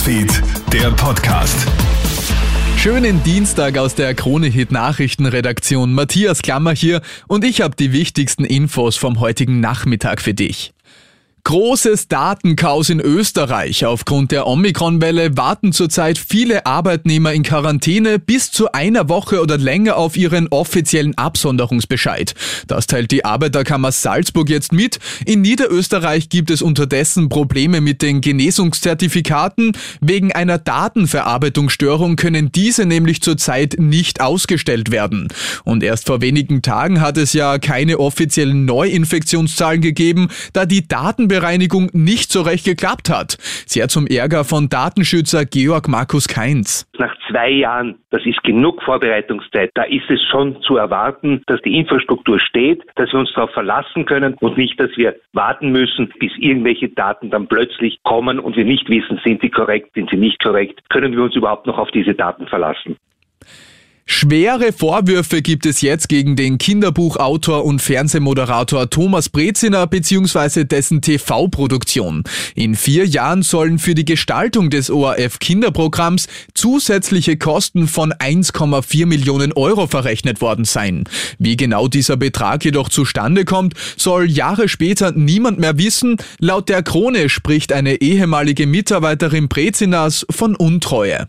Newsfeed, der Podcast. Schönen Dienstag aus der Krone-Hit Nachrichtenredaktion. Matthias Klammer hier und ich habe die wichtigsten Infos vom heutigen Nachmittag für dich. Großes Datenchaos in Österreich. Aufgrund der Omikron-Welle warten zurzeit viele Arbeitnehmer in Quarantäne bis zu einer Woche oder länger auf ihren offiziellen Absonderungsbescheid. Das teilt die Arbeiterkammer Salzburg jetzt mit. In Niederösterreich gibt es unterdessen Probleme mit den Genesungszertifikaten. Wegen einer Datenverarbeitungsstörung können diese nämlich zurzeit nicht ausgestellt werden. Und erst vor wenigen Tagen hat es ja keine offiziellen Neuinfektionszahlen gegeben, da die Daten Datenbereinigung nicht so recht geklappt hat. Sehr zum Ärger von Datenschützer Georg Markus Keinz. Nach zwei Jahren, das ist genug Vorbereitungszeit, da ist es schon zu erwarten, dass die Infrastruktur steht, dass wir uns darauf verlassen können und nicht, dass wir warten müssen, bis irgendwelche Daten dann plötzlich kommen und wir nicht wissen, sind sie korrekt, sind sie nicht korrekt, können wir uns überhaupt noch auf diese Daten verlassen. Schwere Vorwürfe gibt es jetzt gegen den Kinderbuchautor und Fernsehmoderator Thomas Breziner bzw. dessen TV-Produktion. In vier Jahren sollen für die Gestaltung des ORF Kinderprogramms zusätzliche Kosten von 1,4 Millionen Euro verrechnet worden sein. Wie genau dieser Betrag jedoch zustande kommt, soll Jahre später niemand mehr wissen. Laut der Krone spricht eine ehemalige Mitarbeiterin Breziners von Untreue.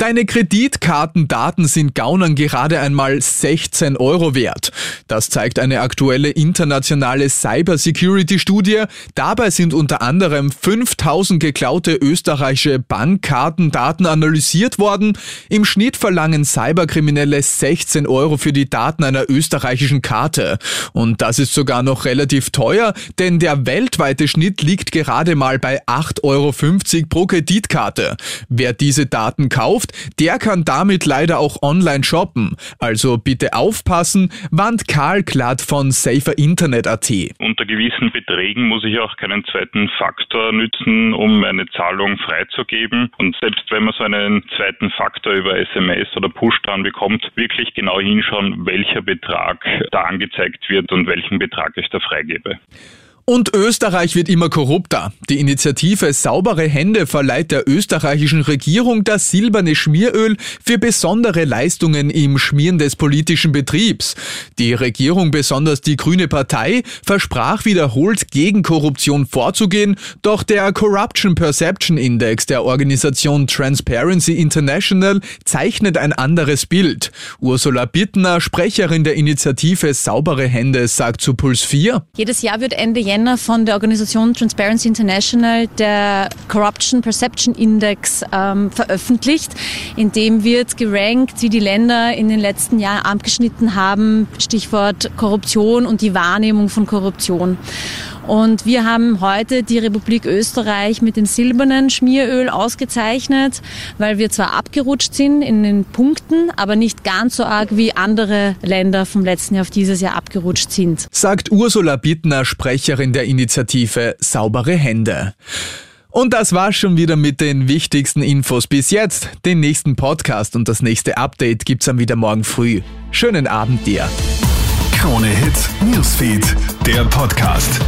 Deine Kreditkartendaten sind Gaunern gerade einmal 16 Euro wert. Das zeigt eine aktuelle internationale Cybersecurity-Studie. Dabei sind unter anderem 5000 geklaute österreichische Bankkartendaten analysiert worden. Im Schnitt verlangen Cyberkriminelle 16 Euro für die Daten einer österreichischen Karte. Und das ist sogar noch relativ teuer, denn der weltweite Schnitt liegt gerade mal bei 8,50 Euro pro Kreditkarte. Wer diese Daten kauft, der kann damit leider auch online shoppen. Also bitte aufpassen, warnt Karl Klatt von SaferInternet.at. Unter gewissen Beträgen muss ich auch keinen zweiten Faktor nützen, um eine Zahlung freizugeben. Und selbst wenn man so einen zweiten Faktor über SMS oder Push dran bekommt, wirklich genau hinschauen, welcher Betrag da angezeigt wird und welchen Betrag ich da freigebe. Und Österreich wird immer korrupter. Die Initiative Saubere Hände verleiht der österreichischen Regierung das silberne Schmieröl für besondere Leistungen im Schmieren des politischen Betriebs. Die Regierung, besonders die Grüne Partei, versprach wiederholt gegen Korruption vorzugehen, doch der Corruption Perception Index der Organisation Transparency International zeichnet ein anderes Bild. Ursula Bittner, Sprecherin der Initiative Saubere Hände, sagt zu Puls 4. Jedes Jahr wird Ende Jänner Jänner von der Organisation Transparency International der Corruption Perception Index ähm, veröffentlicht. In dem wird gerankt, wie die Länder in den letzten Jahren abgeschnitten haben, Stichwort Korruption und die Wahrnehmung von Korruption. Und wir haben heute die Republik Österreich mit dem silbernen Schmieröl ausgezeichnet, weil wir zwar abgerutscht sind in den Punkten, aber nicht ganz so arg wie andere Länder vom letzten Jahr auf dieses Jahr abgerutscht sind. Sagt Ursula Bittner, Sprecherin der Initiative Saubere Hände. Und das war's schon wieder mit den wichtigsten Infos bis jetzt. Den nächsten Podcast und das nächste Update gibt's dann wieder morgen früh. Schönen Abend dir. Krone Hits, Newsfeed, der Podcast.